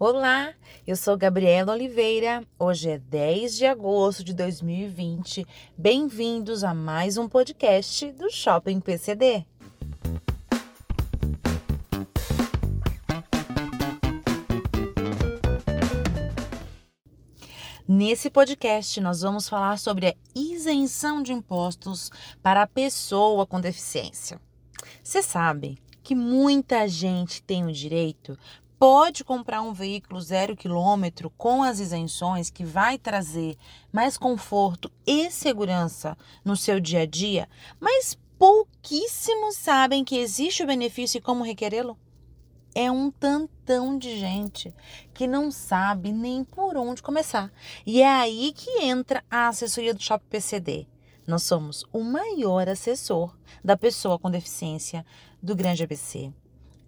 Olá, eu sou Gabriela Oliveira. Hoje é 10 de agosto de 2020. Bem-vindos a mais um podcast do Shopping PCD. Nesse podcast, nós vamos falar sobre a isenção de impostos para a pessoa com deficiência. Você sabe que muita gente tem o direito pode comprar um veículo zero quilômetro com as isenções que vai trazer mais conforto e segurança no seu dia a dia, mas pouquíssimos sabem que existe o benefício e como requerê-lo. É um tantão de gente que não sabe nem por onde começar. E é aí que entra a assessoria do Shopping PCD. Nós somos o maior assessor da pessoa com deficiência do Grande ABC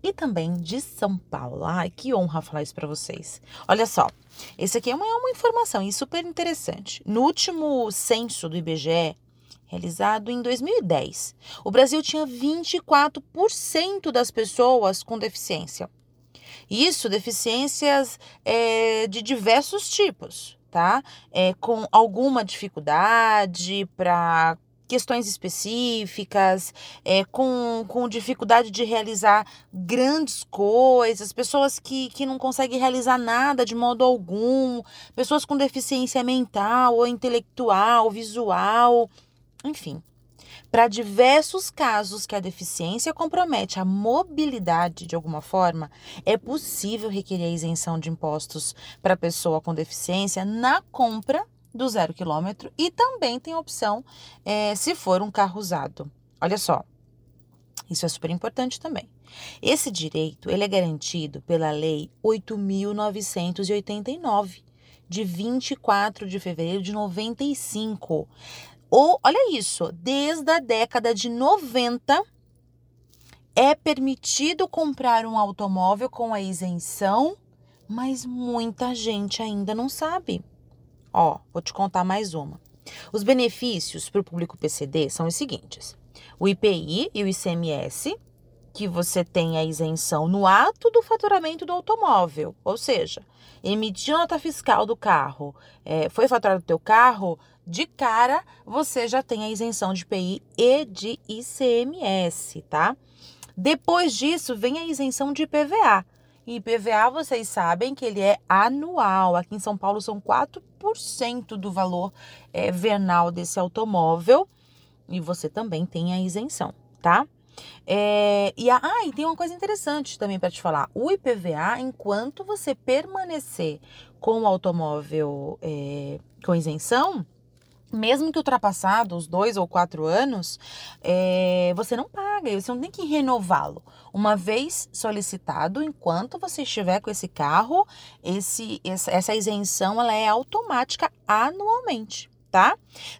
e também de São Paulo. Ai, que honra falar isso para vocês. Olha só, esse aqui é uma, uma informação super interessante. No último censo do IBGE, realizado em 2010, o Brasil tinha 24% das pessoas com deficiência. Isso, deficiências é, de diversos tipos, tá? É, com alguma dificuldade para questões específicas, é, com, com dificuldade de realizar grandes coisas, pessoas que, que não conseguem realizar nada de modo algum, pessoas com deficiência mental ou intelectual, visual, enfim. Para diversos casos que a deficiência compromete a mobilidade de alguma forma, é possível requerer a isenção de impostos para pessoa com deficiência na compra do zero quilômetro e também tem opção é, se for um carro usado. Olha só, isso é super importante também. Esse direito ele é garantido pela Lei 8.989, de 24 de fevereiro de 95. Ou, olha isso, desde a década de 90 é permitido comprar um automóvel com a isenção, mas muita gente ainda não sabe. Ó, vou te contar mais uma. Os benefícios para o público PCD são os seguintes: o IPI e o ICMS, que você tem a isenção no ato do faturamento do automóvel, ou seja, emitiu nota fiscal do carro, é, foi faturado o teu carro, de cara você já tem a isenção de IPI e de ICMS, tá? Depois disso vem a isenção de IPVA. E IPVA, vocês sabem que ele é anual. Aqui em São Paulo são 4% do valor é, vernal desse automóvel. E você também tem a isenção, tá? É, e, a, ah, e tem uma coisa interessante também para te falar. O IPVA, enquanto você permanecer com o automóvel é, com isenção, mesmo que ultrapassado os dois ou quatro anos, é, você não paga, você não tem que renová-lo. Uma vez solicitado, enquanto você estiver com esse carro, esse, essa isenção ela é automática anualmente, tá?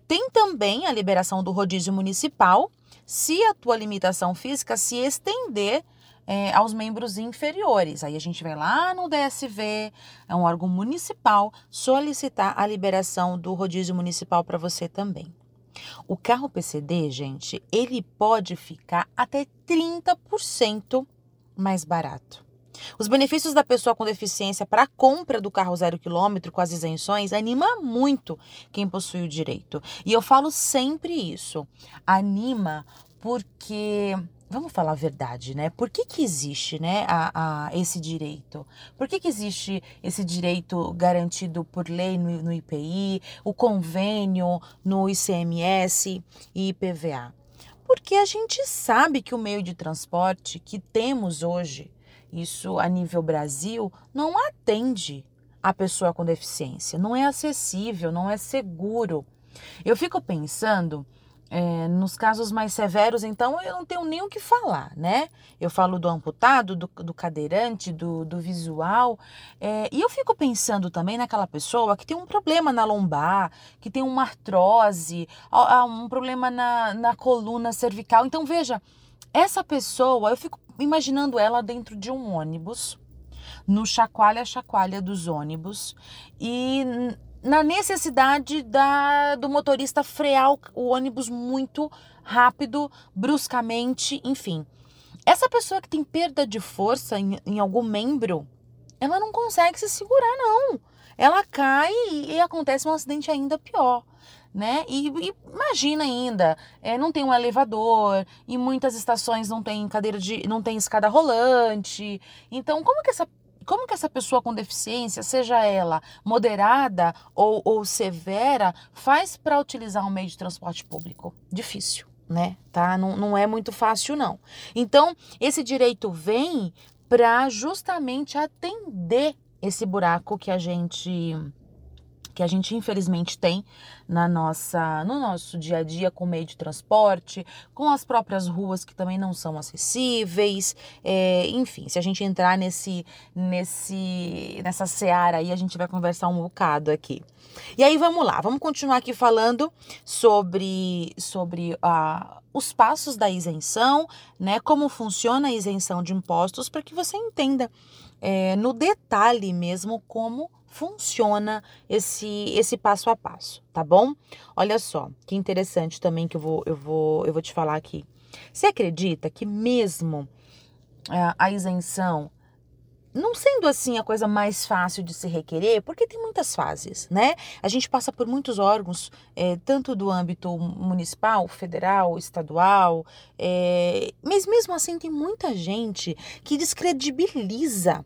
Tem também a liberação do rodízio municipal, se a tua limitação física se estender é, aos membros inferiores. Aí a gente vai lá no DSV, é um órgão municipal, solicitar a liberação do rodízio municipal para você também. O carro PCD, gente, ele pode ficar até 30% mais barato. Os benefícios da pessoa com deficiência para a compra do carro zero quilômetro com as isenções anima muito quem possui o direito. E eu falo sempre isso. Anima porque vamos falar a verdade, né? Por que, que existe né, a, a esse direito? Por que, que existe esse direito garantido por lei no, no IPI, o convênio no ICMS e IPVA? Porque a gente sabe que o meio de transporte que temos hoje, isso a nível Brasil, não atende a pessoa com deficiência, não é acessível, não é seguro. Eu fico pensando é, nos casos mais severos, então, eu não tenho nem o que falar, né? Eu falo do amputado, do, do cadeirante, do, do visual. É, e eu fico pensando também naquela pessoa que tem um problema na lombar, que tem uma artrose, um problema na, na coluna cervical. Então, veja, essa pessoa, eu fico imaginando ela dentro de um ônibus, no chacoalha-chacoalha dos ônibus, e na necessidade da, do motorista frear o, o ônibus muito rápido, bruscamente, enfim. Essa pessoa que tem perda de força em, em algum membro ela não consegue se segurar, não. Ela cai e, e acontece um acidente ainda pior. Né? E, e imagina ainda, é, não tem um elevador, e muitas estações não tem cadeira de. não tem escada rolante. Então, como que essa como que essa pessoa com deficiência, seja ela moderada ou, ou severa, faz para utilizar um meio de transporte público? Difícil, né? Tá? Não, não é muito fácil, não. Então, esse direito vem para justamente atender esse buraco que a gente que a gente infelizmente tem na nossa no nosso dia a dia com meio de transporte, com as próprias ruas que também não são acessíveis, é, enfim, se a gente entrar nesse nesse nessa seara aí a gente vai conversar um bocado aqui. E aí vamos lá, vamos continuar aqui falando sobre sobre a uh, os passos da isenção, né? Como funciona a isenção de impostos para que você entenda é, no detalhe mesmo como funciona esse esse passo a passo, tá bom? Olha só, que interessante também que eu vou eu vou eu vou te falar aqui. Você acredita que mesmo a, a isenção não sendo assim a coisa mais fácil de se requerer, porque tem muitas fases, né? A gente passa por muitos órgãos, é, tanto do âmbito municipal, federal, estadual, é, mas mesmo assim tem muita gente que descredibiliza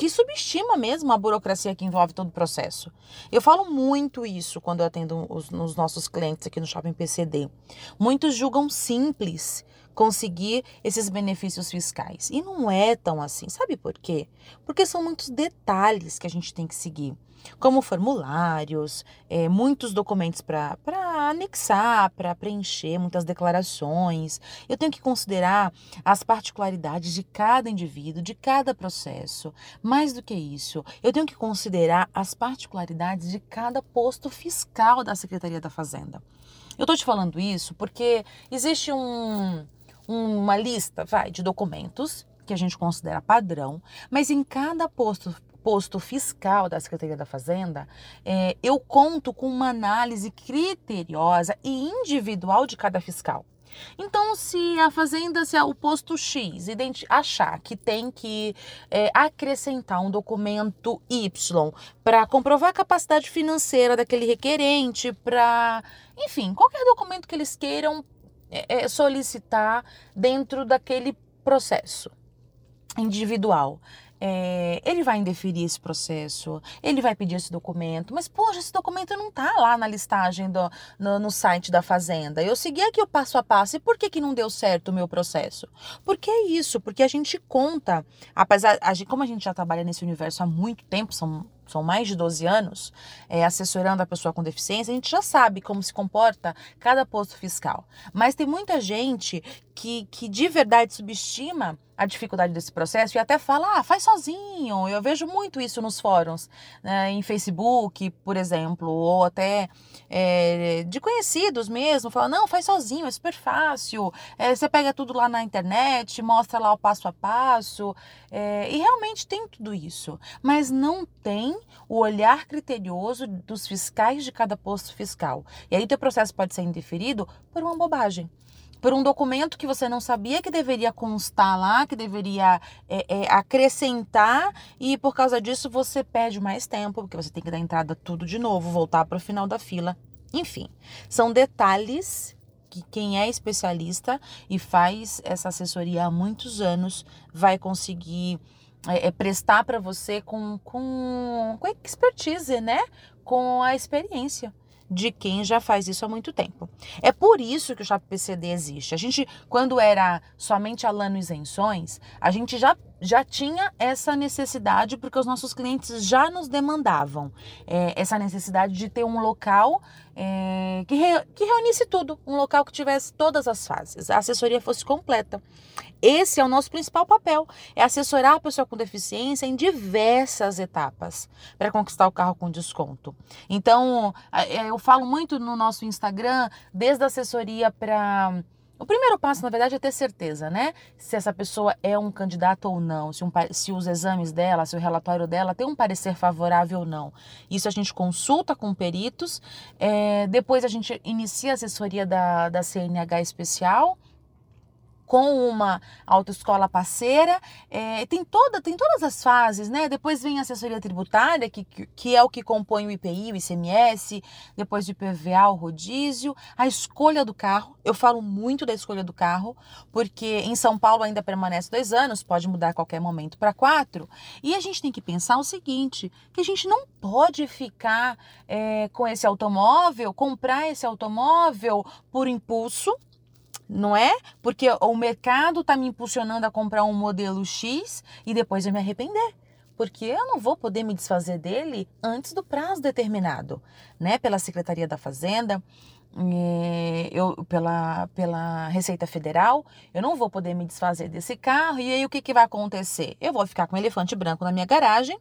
que subestima mesmo a burocracia que envolve todo o processo. Eu falo muito isso quando eu atendo os, os nossos clientes aqui no Shopping PCD. Muitos julgam simples conseguir esses benefícios fiscais. E não é tão assim. Sabe por quê? Porque são muitos detalhes que a gente tem que seguir como formulários, é, muitos documentos para anexar, para preencher, muitas declarações. Eu tenho que considerar as particularidades de cada indivíduo, de cada processo. Mais do que isso, eu tenho que considerar as particularidades de cada posto fiscal da Secretaria da Fazenda. Eu estou te falando isso porque existe um, uma lista vai, de documentos que a gente considera padrão, mas em cada posto posto fiscal da Secretaria da Fazenda, é, eu conto com uma análise criteriosa e individual de cada fiscal. Então, se a fazenda, se o posto X achar que tem que é, acrescentar um documento Y para comprovar a capacidade financeira daquele requerente, para, enfim, qualquer documento que eles queiram é, é solicitar dentro daquele processo individual é, ele vai indeferir esse processo, ele vai pedir esse documento, mas poxa, esse documento não está lá na listagem do, no, no, site da Fazenda. Eu segui aqui o passo a passo e por que, que não deu certo o meu processo? Porque é isso, porque a gente conta, apesar, gente, como a gente já trabalha nesse universo há muito tempo, são são mais de 12 anos, é, assessorando a pessoa com deficiência, a gente já sabe como se comporta cada posto fiscal. Mas tem muita gente que, que de verdade subestima a dificuldade desse processo e até fala, ah, faz sozinho. Eu vejo muito isso nos fóruns, né, em Facebook, por exemplo, ou até é, de conhecidos mesmo, fala, não, faz sozinho, é super fácil. É, você pega tudo lá na internet, mostra lá o passo a passo. É, e realmente tem tudo isso, mas não tem o olhar criterioso dos fiscais de cada posto fiscal. E aí o teu processo pode ser indeferido por uma bobagem por um documento que você não sabia que deveria constar lá, que deveria é, é, acrescentar, e por causa disso você perde mais tempo, porque você tem que dar entrada tudo de novo, voltar para o final da fila. Enfim, são detalhes que quem é especialista e faz essa assessoria há muitos anos vai conseguir é, é, prestar para você com, com, com expertise, né? Com a experiência de quem já faz isso há muito tempo. É por isso que o Chap PCD existe. A gente, quando era somente Alano Isenções, a gente já já tinha essa necessidade, porque os nossos clientes já nos demandavam é, essa necessidade de ter um local é, que, re, que reunisse tudo, um local que tivesse todas as fases, a assessoria fosse completa. Esse é o nosso principal papel, é assessorar a pessoa com deficiência em diversas etapas para conquistar o carro com desconto. Então, é, eu falo muito no nosso Instagram, desde a assessoria para o primeiro passo, na verdade, é ter certeza, né? Se essa pessoa é um candidato ou não, se, um, se os exames dela, se o relatório dela tem um parecer favorável ou não. Isso a gente consulta com peritos, é, depois a gente inicia a assessoria da, da CNH especial com uma autoescola parceira. É, tem, toda, tem todas as fases, né? Depois vem a assessoria tributária, que, que é o que compõe o IPI, o ICMS, depois de PVA, o rodízio, a escolha do carro. Eu falo muito da escolha do carro, porque em São Paulo ainda permanece dois anos, pode mudar a qualquer momento para quatro. E a gente tem que pensar o seguinte: que a gente não pode ficar é, com esse automóvel, comprar esse automóvel por impulso não é? Porque o mercado está me impulsionando a comprar um modelo X e depois eu me arrepender. Porque eu não vou poder me desfazer dele antes do prazo determinado, né? Pela Secretaria da Fazenda, eh, eu, pela, pela Receita Federal, eu não vou poder me desfazer desse carro. E aí o que, que vai acontecer? Eu vou ficar com um elefante branco na minha garagem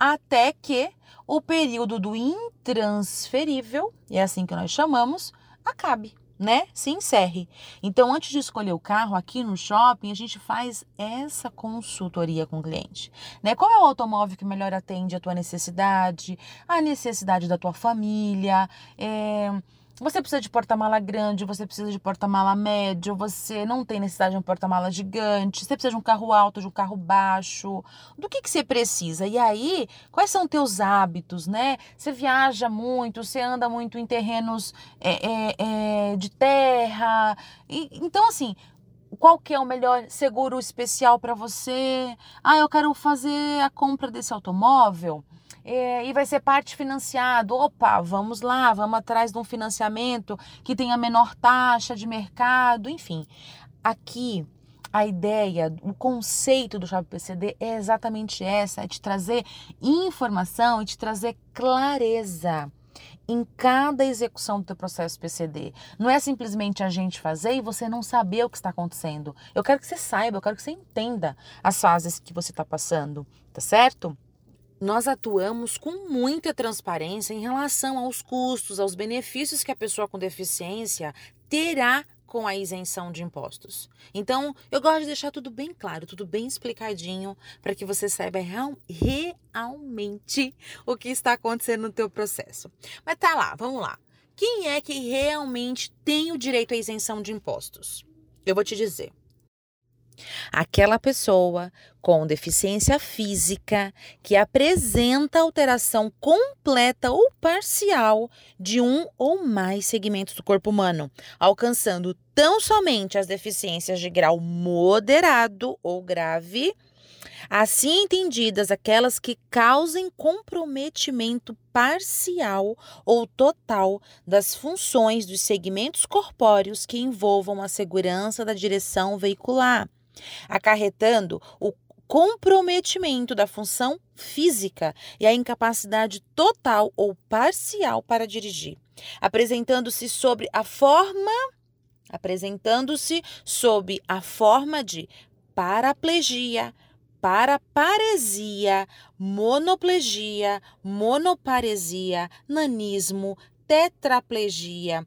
até que o período do intransferível, é assim que nós chamamos, acabe né, se encerre. Então, antes de escolher o carro aqui no shopping, a gente faz essa consultoria com o cliente, né? Qual é o automóvel que melhor atende a tua necessidade, a necessidade da tua família, é você precisa de porta-mala grande, você precisa de porta-mala médio, você não tem necessidade de um porta-mala gigante, você precisa de um carro alto, de um carro baixo. Do que, que você precisa? E aí, quais são teus hábitos, né? Você viaja muito, você anda muito em terrenos é, é, é, de terra. E, então, assim, qual que é o melhor seguro especial para você? Ah, eu quero fazer a compra desse automóvel é, e vai ser parte financiado. Opa, vamos lá, vamos atrás de um financiamento que tenha menor taxa de mercado, enfim. Aqui a ideia, o conceito do Chave PCD é exatamente essa, é te trazer informação e te trazer clareza em cada execução do teu processo PCD. Não é simplesmente a gente fazer e você não saber o que está acontecendo. Eu quero que você saiba, eu quero que você entenda as fases que você está passando, tá certo? Nós atuamos com muita transparência em relação aos custos, aos benefícios que a pessoa com deficiência terá com a isenção de impostos. Então, eu gosto de deixar tudo bem claro, tudo bem explicadinho, para que você saiba real, realmente o que está acontecendo no teu processo. Mas tá lá, vamos lá. Quem é que realmente tem o direito à isenção de impostos? Eu vou te dizer. Aquela pessoa com deficiência física que apresenta alteração completa ou parcial de um ou mais segmentos do corpo humano, alcançando tão somente as deficiências de grau moderado ou grave, assim entendidas aquelas que causem comprometimento parcial ou total das funções dos segmentos corpóreos que envolvam a segurança da direção veicular acarretando o comprometimento da função física e a incapacidade total ou parcial para dirigir, apresentando-se sobre a forma apresentando-se sob a forma de paraplegia, paraparesia, monoplegia, monoparesia, nanismo, tetraplegia,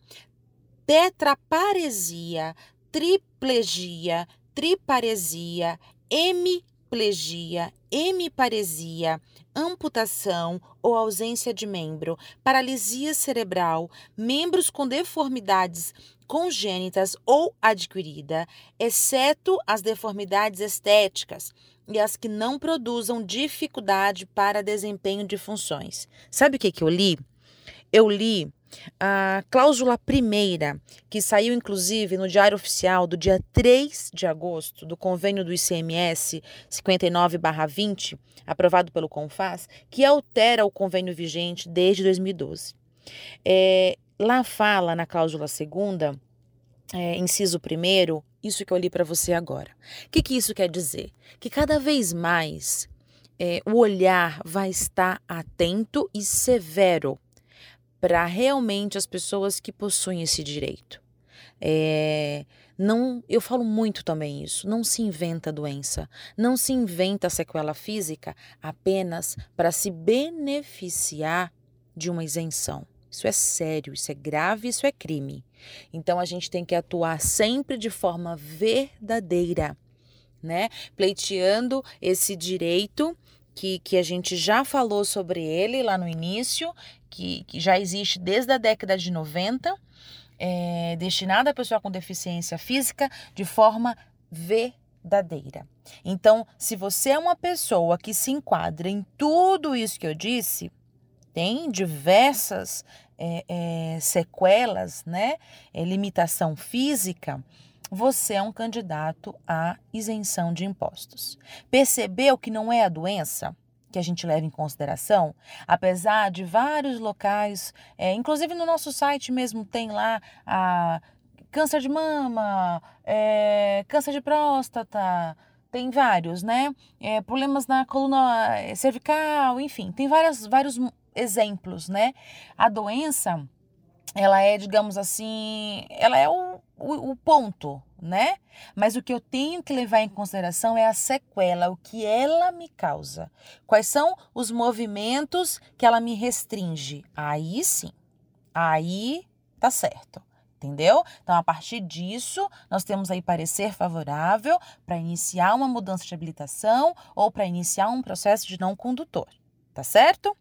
tetraparesia, triplegia, triparesia, hemiplegia, hemiparesia, amputação ou ausência de membro, paralisia cerebral, membros com deformidades congênitas ou adquirida, exceto as deformidades estéticas e as que não produzam dificuldade para desempenho de funções. Sabe o que, que eu li? Eu li a cláusula primeira, que saiu inclusive no Diário Oficial do dia 3 de agosto, do convênio do ICMS 59-20, aprovado pelo CONFAS, que altera o convênio vigente desde 2012. É, lá fala, na cláusula segunda, é, inciso primeiro, isso que eu li para você agora. O que, que isso quer dizer? Que cada vez mais é, o olhar vai estar atento e severo para realmente as pessoas que possuem esse direito. É, não, eu falo muito também isso. Não se inventa doença, não se inventa sequela física apenas para se beneficiar de uma isenção. Isso é sério, isso é grave, isso é crime. Então a gente tem que atuar sempre de forma verdadeira, né? Pleiteando esse direito que, que a gente já falou sobre ele lá no início, que, que já existe desde a década de 90, é, destinada à pessoa com deficiência física de forma verdadeira. Então, se você é uma pessoa que se enquadra em tudo isso que eu disse, tem diversas é, é, sequelas, né? É, limitação física, você é um candidato à isenção de impostos. Percebeu que não é a doença? Que a gente leva em consideração, apesar de vários locais, é, inclusive no nosso site mesmo tem lá a câncer de mama, é, câncer de próstata, tem vários, né? É, problemas na coluna é, cervical, enfim, tem várias, vários exemplos, né? A doença, ela é, digamos assim, ela é o, o, o ponto, né? Mas o que eu tenho que levar em consideração é a sequela, o que ela me causa. Quais são os movimentos que ela me restringe? Aí sim, aí tá certo. Entendeu? Então, a partir disso, nós temos aí parecer favorável para iniciar uma mudança de habilitação ou para iniciar um processo de não condutor. Tá certo?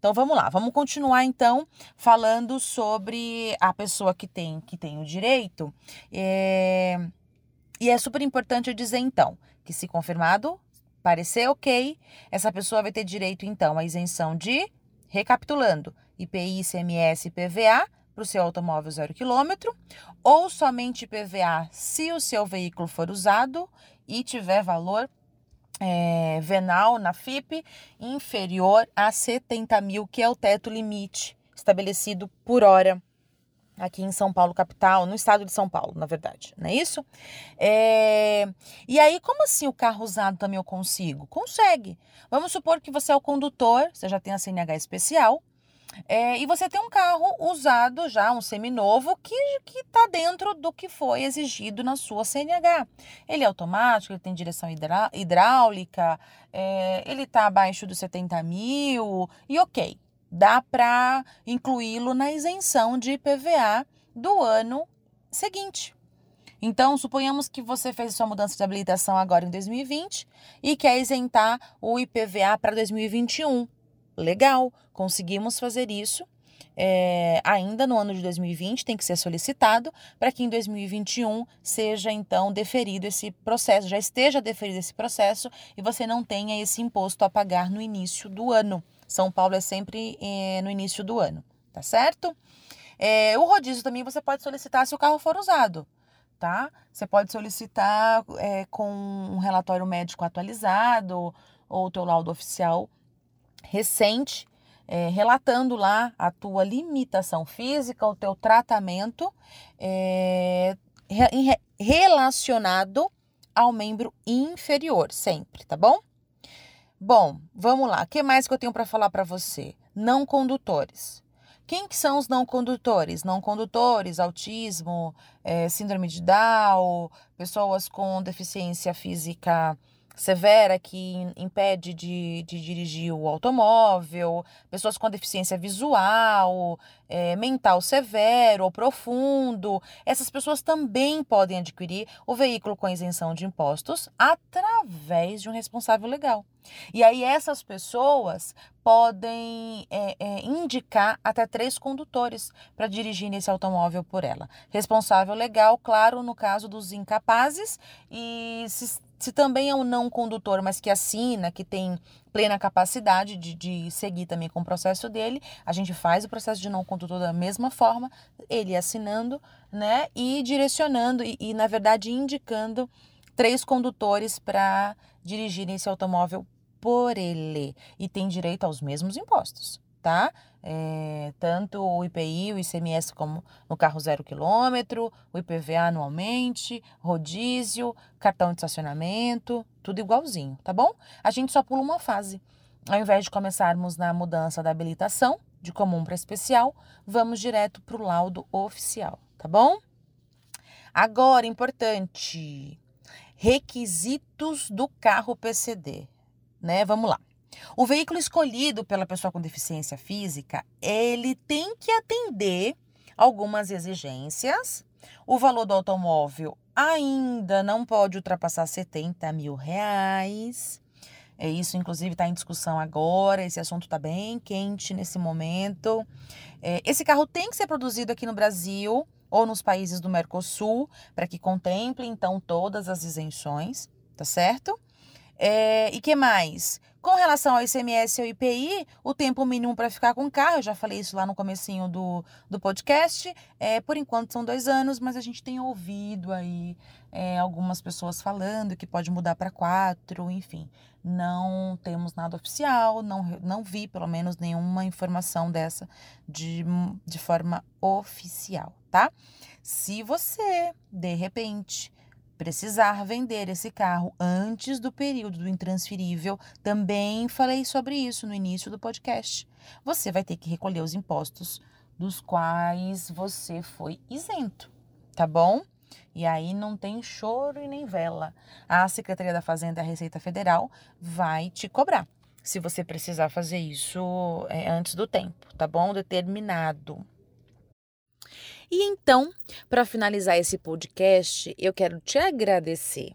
Então vamos lá, vamos continuar então falando sobre a pessoa que tem que tem o direito. É... E é super importante eu dizer então que se confirmado, parecer ok, essa pessoa vai ter direito então à isenção de, recapitulando, IPI, ICMS PVA para o seu automóvel zero quilômetro, ou somente PVA se o seu veículo for usado e tiver valor é, venal na FIP inferior a 70 mil, que é o teto limite estabelecido por hora aqui em São Paulo, capital, no estado de São Paulo, na verdade, não é isso? É... E aí, como assim o carro usado também eu consigo? Consegue. Vamos supor que você é o condutor, você já tem a CNH especial, é, e você tem um carro usado já, um seminovo, que está dentro do que foi exigido na sua CNH. Ele é automático, ele tem direção hidráulica, é, ele está abaixo dos 70 mil, e ok, dá para incluí-lo na isenção de IPVA do ano seguinte. Então, suponhamos que você fez sua mudança de habilitação agora em 2020 e quer isentar o IPVA para 2021 legal, conseguimos fazer isso. É, ainda no ano de 2020 tem que ser solicitado para que em 2021 seja então deferido esse processo, já esteja deferido esse processo e você não tenha esse imposto a pagar no início do ano. São Paulo é sempre é, no início do ano, tá certo? É, o rodízio também você pode solicitar se o carro for usado, tá? Você pode solicitar é, com um relatório médico atualizado ou teu laudo oficial recente, é, relatando lá a tua limitação física, o teu tratamento é, re, relacionado ao membro inferior, sempre, tá bom? Bom, vamos lá. O que mais que eu tenho para falar para você? Não condutores. Quem que são os não condutores? Não condutores, autismo, é, síndrome de Down, pessoas com deficiência física severa que impede de, de dirigir o automóvel, pessoas com deficiência visual, é, mental severo ou profundo. Essas pessoas também podem adquirir o veículo com isenção de impostos através de um responsável legal. E aí essas pessoas podem é, é, indicar até três condutores para dirigir esse automóvel por ela. Responsável legal, claro, no caso dos incapazes e se se também é um não condutor, mas que assina, que tem plena capacidade de, de seguir também com o processo dele, a gente faz o processo de não condutor da mesma forma, ele assinando, né, e direcionando e, e na verdade indicando três condutores para dirigirem esse automóvel por ele e tem direito aos mesmos impostos tá? É, tanto o IPI, o ICMS como no carro zero quilômetro, o IPVA anualmente, rodízio, cartão de estacionamento, tudo igualzinho, tá bom? A gente só pula uma fase. Ao invés de começarmos na mudança da habilitação, de comum para especial, vamos direto para o laudo oficial, tá bom? Agora, importante, requisitos do carro PCD, né? Vamos lá. O veículo escolhido pela pessoa com deficiência física, ele tem que atender algumas exigências. O valor do automóvel ainda não pode ultrapassar 70 mil reais. É isso, inclusive, está em discussão agora. Esse assunto está bem quente nesse momento. É, esse carro tem que ser produzido aqui no Brasil ou nos países do Mercosul, para que contemple então todas as isenções, tá certo? É, e que mais? Com relação ao ICMS e ao IPI, o tempo mínimo para ficar com o carro, eu já falei isso lá no comecinho do, do podcast, é, por enquanto são dois anos, mas a gente tem ouvido aí é, algumas pessoas falando que pode mudar para quatro, enfim. Não temos nada oficial, não, não vi pelo menos nenhuma informação dessa de, de forma oficial, tá? Se você, de repente, precisar vender esse carro antes do período do intransferível, também falei sobre isso no início do podcast. Você vai ter que recolher os impostos dos quais você foi isento, tá bom? E aí não tem choro e nem vela. A Secretaria da Fazenda e a Receita Federal vai te cobrar se você precisar fazer isso é, antes do tempo, tá bom? Determinado. E então, para finalizar esse podcast, eu quero te agradecer.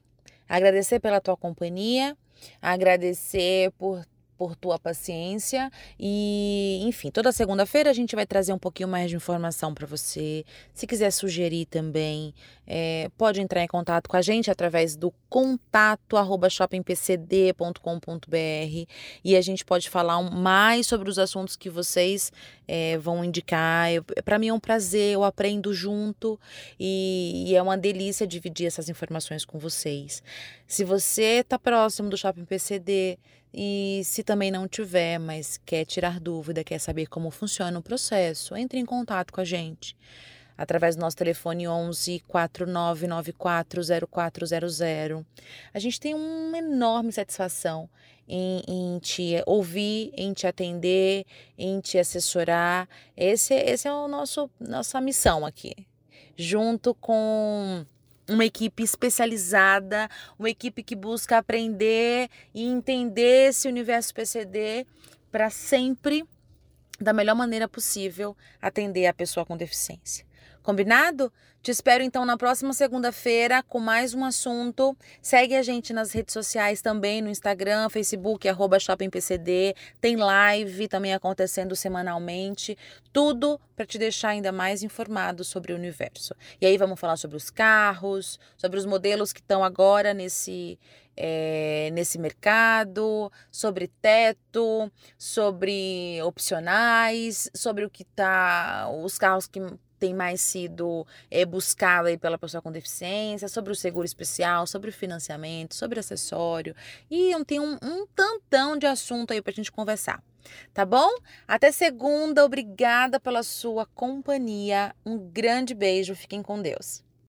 Agradecer pela tua companhia, agradecer por por tua paciência e, enfim, toda segunda-feira a gente vai trazer um pouquinho mais de informação para você. Se quiser sugerir também, é, pode entrar em contato com a gente através do contato arroba shoppingpcd.com.br e a gente pode falar mais sobre os assuntos que vocês é, vão indicar. Para mim é um prazer, eu aprendo junto e, e é uma delícia dividir essas informações com vocês. Se você está próximo do Shopping PCD, e se também não tiver, mas quer tirar dúvida, quer saber como funciona o processo, entre em contato com a gente através do nosso telefone 11 49940400. A gente tem uma enorme satisfação em, em, te ouvir, em te atender, em te assessorar. Esse, esse é o nosso nossa missão aqui, junto com uma equipe especializada, uma equipe que busca aprender e entender esse universo PCD para sempre, da melhor maneira possível, atender a pessoa com deficiência. Combinado? Te espero então na próxima segunda-feira com mais um assunto. Segue a gente nas redes sociais também, no Instagram, Facebook, arroba ShoppingPCD. Tem live também acontecendo semanalmente. Tudo para te deixar ainda mais informado sobre o universo. E aí vamos falar sobre os carros, sobre os modelos que estão agora nesse é, nesse mercado, sobre teto, sobre opcionais, sobre o que tá, os carros que tem mais sido é, buscado aí pela pessoa com deficiência, sobre o seguro especial, sobre o financiamento, sobre acessório. E tem um, um tantão de assunto aí para a gente conversar. Tá bom? Até segunda. Obrigada pela sua companhia. Um grande beijo. Fiquem com Deus.